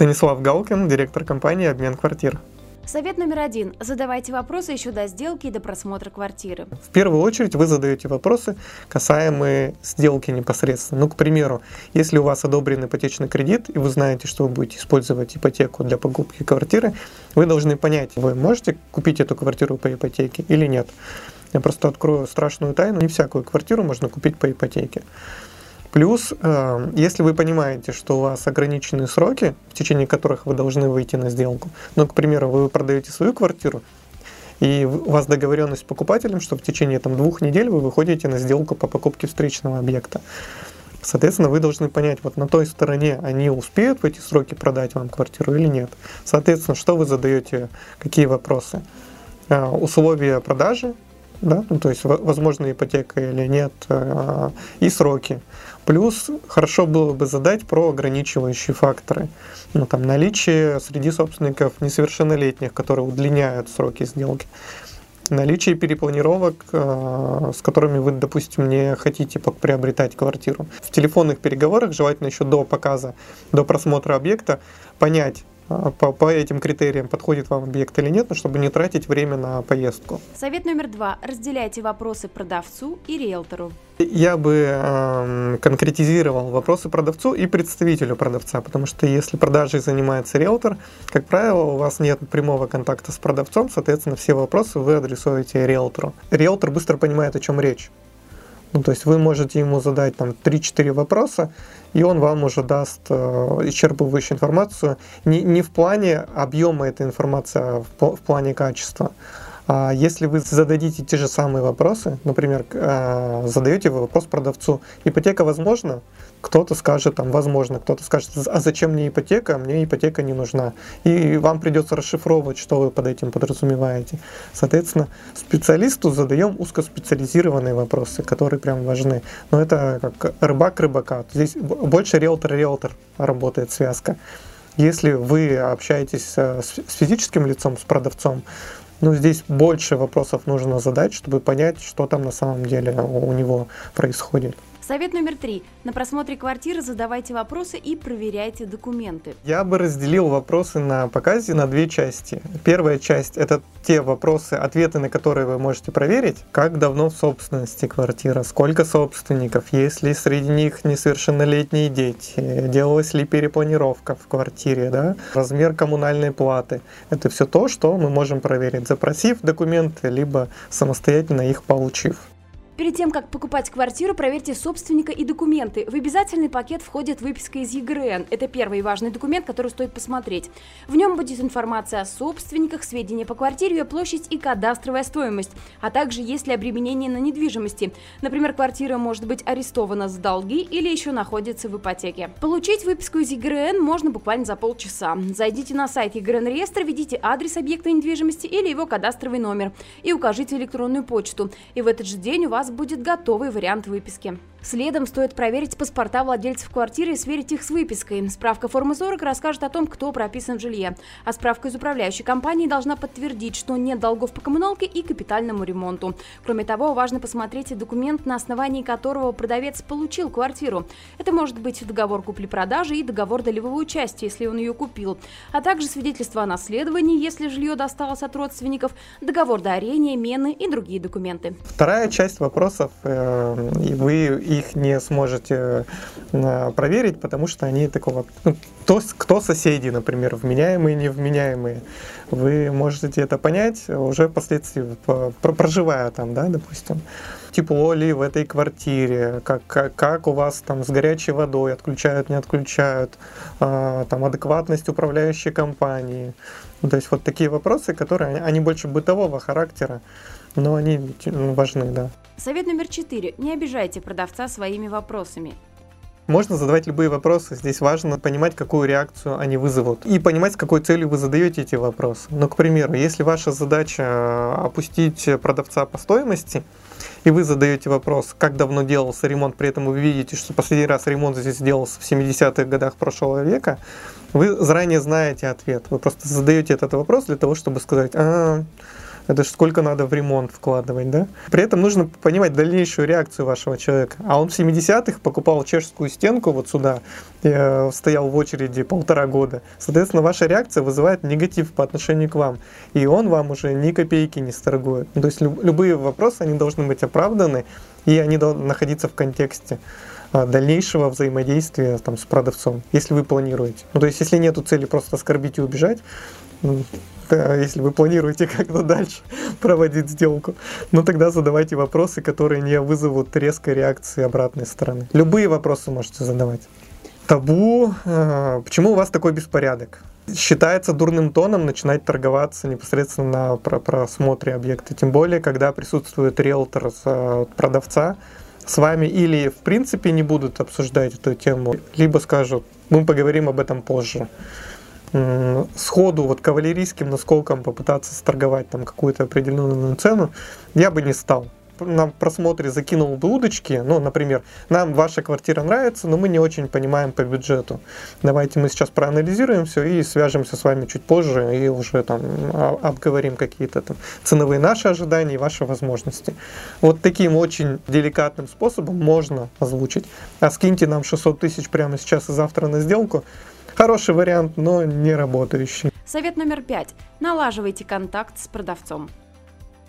Станислав Галкин, директор компании «Обмен квартир». Совет номер один. Задавайте вопросы еще до сделки и до просмотра квартиры. В первую очередь вы задаете вопросы, касаемые сделки непосредственно. Ну, к примеру, если у вас одобрен ипотечный кредит, и вы знаете, что вы будете использовать ипотеку для покупки квартиры, вы должны понять, вы можете купить эту квартиру по ипотеке или нет. Я просто открою страшную тайну, не всякую квартиру можно купить по ипотеке. Плюс, э, если вы понимаете, что у вас ограниченные сроки, в течение которых вы должны выйти на сделку, ну, к примеру, вы продаете свою квартиру, и у вас договоренность с покупателем, что в течение там, двух недель вы выходите на сделку по покупке встречного объекта. Соответственно, вы должны понять, вот на той стороне они успеют в эти сроки продать вам квартиру или нет. Соответственно, что вы задаете, какие вопросы? Э, условия продажи, да, ну, то есть возможно ипотека или нет, э, и сроки. Плюс хорошо было бы задать про ограничивающие факторы. Ну, там, наличие среди собственников несовершеннолетних, которые удлиняют сроки сделки. Наличие перепланировок, э, с которыми вы, допустим, не хотите приобретать квартиру. В телефонных переговорах желательно еще до показа, до просмотра объекта понять, по, по этим критериям, подходит вам объект или нет, но чтобы не тратить время на поездку. Совет номер два. Разделяйте вопросы продавцу и риэлтору. Я бы э, конкретизировал вопросы продавцу и представителю продавца, потому что если продажей занимается риэлтор, как правило, у вас нет прямого контакта с продавцом, соответственно, все вопросы вы адресуете риэлтору. Риэлтор быстро понимает, о чем речь. Ну, то есть вы можете ему задать там 3-4 вопроса, и он вам уже даст э, исчерпывающую информацию не, не в плане объема этой информации, а в, в плане качества. А если вы зададите те же самые вопросы, например, э, задаете вы вопрос продавцу, ипотека возможна? Кто-то скажет, там, возможно, кто-то скажет, а зачем мне ипотека? Мне ипотека не нужна. И вам придется расшифровывать, что вы под этим подразумеваете. Соответственно, специалисту задаем узкоспециализированные вопросы, которые прям важны. Но это как рыбак рыбака. Здесь больше риэлтор-риэлтор работает связка. Если вы общаетесь э, с физическим лицом, с продавцом, ну, здесь больше вопросов нужно задать, чтобы понять, что там на самом деле у него происходит. Совет номер три. На просмотре квартиры задавайте вопросы и проверяйте документы. Я бы разделил вопросы на показе на две части. Первая часть – это те вопросы, ответы на которые вы можете проверить. Как давно в собственности квартира, сколько собственников, есть ли среди них несовершеннолетние дети, делалась ли перепланировка в квартире, да? размер коммунальной платы. Это все то, что мы можем проверить, запросив документы, либо самостоятельно их получив. Перед тем, как покупать квартиру, проверьте собственника и документы. В обязательный пакет входит выписка из ЕГРН. Это первый важный документ, который стоит посмотреть. В нем будет информация о собственниках, сведения по квартире, ее площадь и кадастровая стоимость, а также есть ли обременение на недвижимости. Например, квартира может быть арестована с долги или еще находится в ипотеке. Получить выписку из ЕГРН можно буквально за полчаса. Зайдите на сайт ЕГРН реестра, введите адрес объекта недвижимости или его кадастровый номер и укажите электронную почту. И в этот же день у вас будет готовый вариант выписки. Следом стоит проверить паспорта владельцев квартиры и сверить их с выпиской. Справка формы 40 расскажет о том, кто прописан в жилье. А справка из управляющей компании должна подтвердить, что нет долгов по коммуналке и капитальному ремонту. Кроме того, важно посмотреть документ, на основании которого продавец получил квартиру. Это может быть договор купли-продажи и договор долевого участия, если он ее купил, а также свидетельство о наследовании, если жилье досталось от родственников, договор дарения, мены и другие документы. Вторая часть вопросов, э, и вы их не сможете э, проверить, потому что они такого... Ну, кто, кто соседи, например, вменяемые, невменяемые. Вы можете это понять уже впоследствии, проживая там, да, допустим тепло ли в этой квартире, как, как, как у вас там с горячей водой, отключают, не отключают, э, там адекватность управляющей компании. То есть вот такие вопросы, которые, они больше бытового характера, но они важны, да. Совет номер четыре. Не обижайте продавца своими вопросами. Можно задавать любые вопросы. Здесь важно понимать, какую реакцию они вызовут. И понимать, с какой целью вы задаете эти вопросы. Ну, к примеру, если ваша задача э, опустить продавца по стоимости, и вы задаете вопрос, как давно делался ремонт, при этом вы видите, что последний раз ремонт здесь делался в 70-х годах прошлого века, вы заранее знаете ответ. Вы просто задаете этот вопрос для того, чтобы сказать, а, Это же сколько надо в ремонт вкладывать, да? При этом нужно понимать дальнейшую реакцию вашего человека. А он в 70-х покупал чешскую стенку вот сюда, э, стоял в очереди полтора года. Соответственно, ваша реакция вызывает негатив по отношению к вам. И он вам уже ни копейки не сторгует. То есть любые вопросы, они должны быть оправданы, и они должны находиться в контексте а, дальнейшего взаимодействия там, с продавцом, если вы планируете. Ну, то есть, если нету цели просто оскорбить и убежать, если вы планируете как-то дальше проводить сделку, ну тогда задавайте вопросы, которые не вызовут резкой реакции обратной стороны. Любые вопросы можете задавать. Табу. А, почему у вас такой беспорядок? Считается дурным тоном начинать торговаться непосредственно на просмотре объекта. Тем более, когда присутствует риэлтор с продавца, с вами или в принципе не будут обсуждать эту тему, либо скажут, мы поговорим об этом позже. Сходу вот кавалерийским наскоком попытаться сторговать там какую-то определенную цену, я бы не стал на просмотре закинул бы удочки, ну, например, нам ваша квартира нравится, но мы не очень понимаем по бюджету. Давайте мы сейчас проанализируем все и свяжемся с вами чуть позже и уже там обговорим какие-то там ценовые наши ожидания и ваши возможности. Вот таким очень деликатным способом можно озвучить. А скиньте нам 600 тысяч прямо сейчас и завтра на сделку. Хороший вариант, но не работающий. Совет номер пять. Налаживайте контакт с продавцом.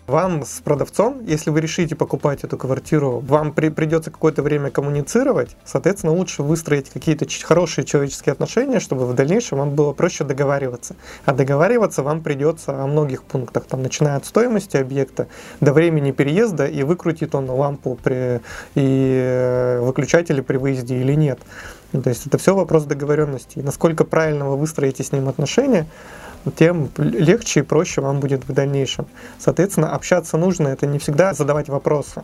Вам с продавцом, если вы решите покупать эту квартиру, вам при, придется какое-то время коммуницировать, соответственно, лучше выстроить какие-то хорошие человеческие отношения, чтобы в дальнейшем вам было проще договариваться. А договариваться вам придется о многих пунктах, там, начиная от стоимости объекта до времени переезда и выкрутит он лампу при, и э, выключатели при выезде или нет. То есть это все вопрос договоренности. И насколько правильно вы выстроите с ним отношения, тем легче и проще вам будет в дальнейшем. Соответственно, общаться нужно, это не всегда задавать вопросы.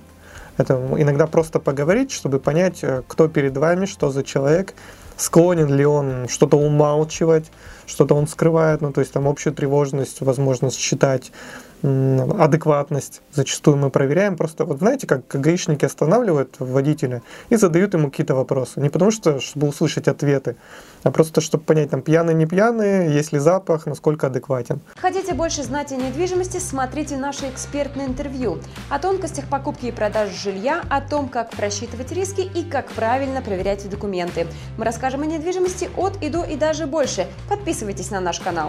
Это иногда просто поговорить, чтобы понять, э, кто перед вами, что за человек, склонен ли он что-то умалчивать, что-то он скрывает, ну то есть там общую тревожность, возможность считать адекватность зачастую мы проверяем. Просто вот знаете, как гаишники останавливают водителя и задают ему какие-то вопросы. Не потому что, чтобы услышать ответы, а просто чтобы понять, там пьяные, не пьяные, есть ли запах, насколько адекватен. Хотите больше знать о недвижимости, смотрите наше экспертное интервью о тонкостях покупки и продажи жилья, о том, как просчитывать риски и как правильно проверять документы. Мы расскажем о недвижимости от и до и даже больше. Подписывайтесь на наш канал.